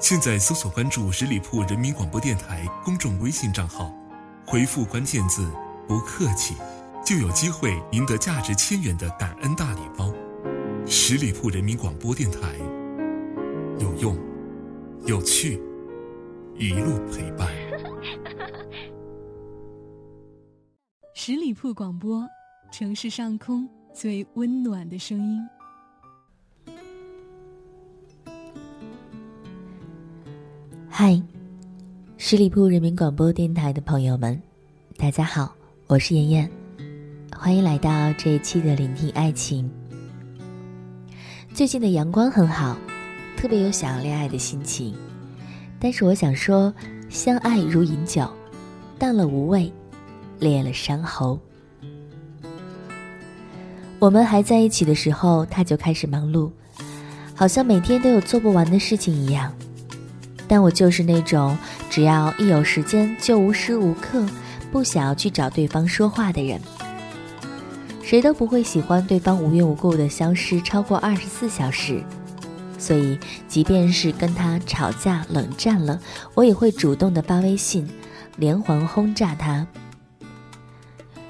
现在搜索关注十里铺人民广播电台公众微信账号，回复关键字“不客气”，就有机会赢得价值千元的感恩大礼包。十里铺人民广播电台，有用，有趣，一路陪伴。十里铺广播，城市上空最温暖的声音。嗨，十里铺人民广播电台的朋友们，大家好，我是妍妍，欢迎来到这一期的聆听爱情。最近的阳光很好，特别有想要恋爱的心情，但是我想说，相爱如饮酒，淡了无味，裂了伤喉。我们还在一起的时候，他就开始忙碌，好像每天都有做不完的事情一样。但我就是那种只要一有时间就无时无刻不想要去找对方说话的人。谁都不会喜欢对方无缘无故的消失超过二十四小时，所以即便是跟他吵架冷战了，我也会主动的发微信，连环轰炸他。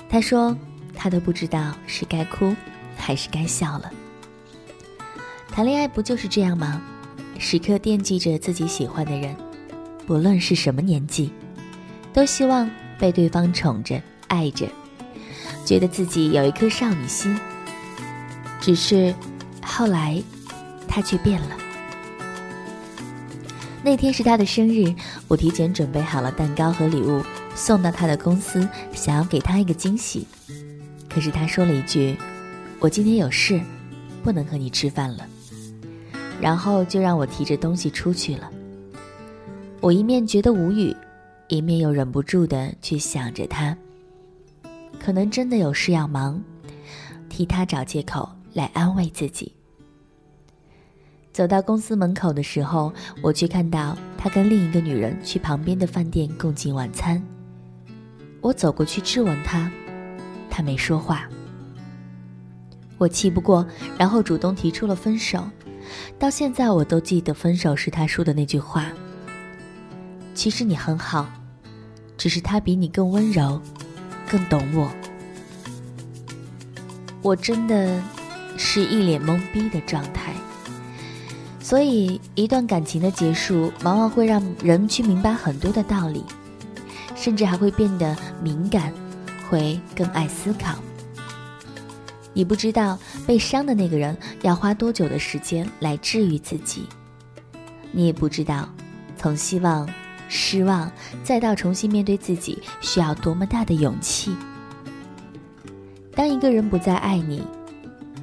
他说他都不知道是该哭还是该笑了。谈恋爱不就是这样吗？时刻惦记着自己喜欢的人，不论是什么年纪，都希望被对方宠着、爱着，觉得自己有一颗少女心。只是后来，他却变了。那天是他的生日，我提前准备好了蛋糕和礼物，送到他的公司，想要给他一个惊喜。可是他说了一句：“我今天有事，不能和你吃饭了。”然后就让我提着东西出去了。我一面觉得无语，一面又忍不住的去想着他。可能真的有事要忙，替他找借口来安慰自己。走到公司门口的时候，我却看到他跟另一个女人去旁边的饭店共进晚餐。我走过去质问他，他没说话。我气不过，然后主动提出了分手。到现在我都记得分手时他说的那句话。其实你很好，只是他比你更温柔，更懂我。我真的是一脸懵逼的状态。所以，一段感情的结束，往往会让人去明白很多的道理，甚至还会变得敏感，会更爱思考。你不知道被伤的那个人要花多久的时间来治愈自己，你也不知道，从希望、失望，再到重新面对自己，需要多么大的勇气。当一个人不再爱你，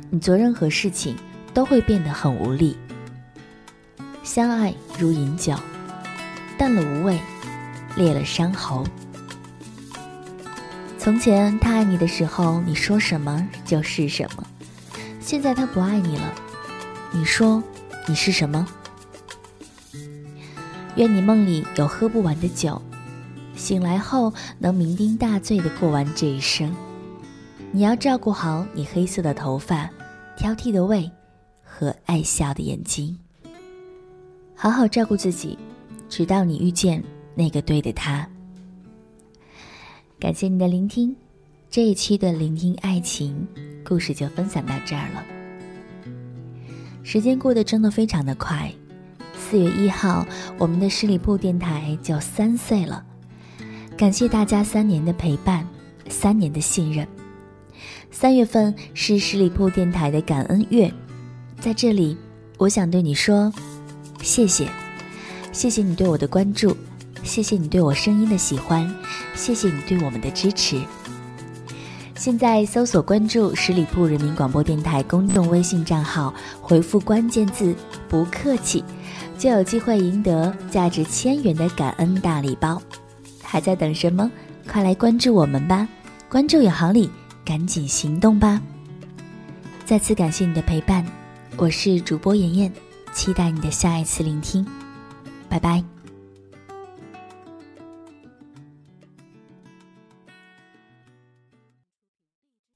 你做任何事情都会变得很无力。相爱如饮酒，淡了无味，裂了伤喉。从前他爱你的时候，你说什么就是什么；现在他不爱你了，你说你是什么？愿你梦里有喝不完的酒，醒来后能酩酊大醉的过完这一生。你要照顾好你黑色的头发、挑剔的胃和爱笑的眼睛，好好照顾自己，直到你遇见那个对的他。感谢你的聆听，这一期的聆听爱情故事就分享到这儿了。时间过得真的非常的快，四月一号，我们的十里铺电台就三岁了。感谢大家三年的陪伴，三年的信任。三月份是十里铺电台的感恩月，在这里，我想对你说，谢谢，谢谢你对我的关注。谢谢你对我声音的喜欢，谢谢你对我们的支持。现在搜索关注十里铺人民广播电台公众微信账号，回复关键字“不客气”，就有机会赢得价值千元的感恩大礼包。还在等什么？快来关注我们吧！关注有好礼，赶紧行动吧！再次感谢你的陪伴，我是主播妍妍，期待你的下一次聆听。拜拜。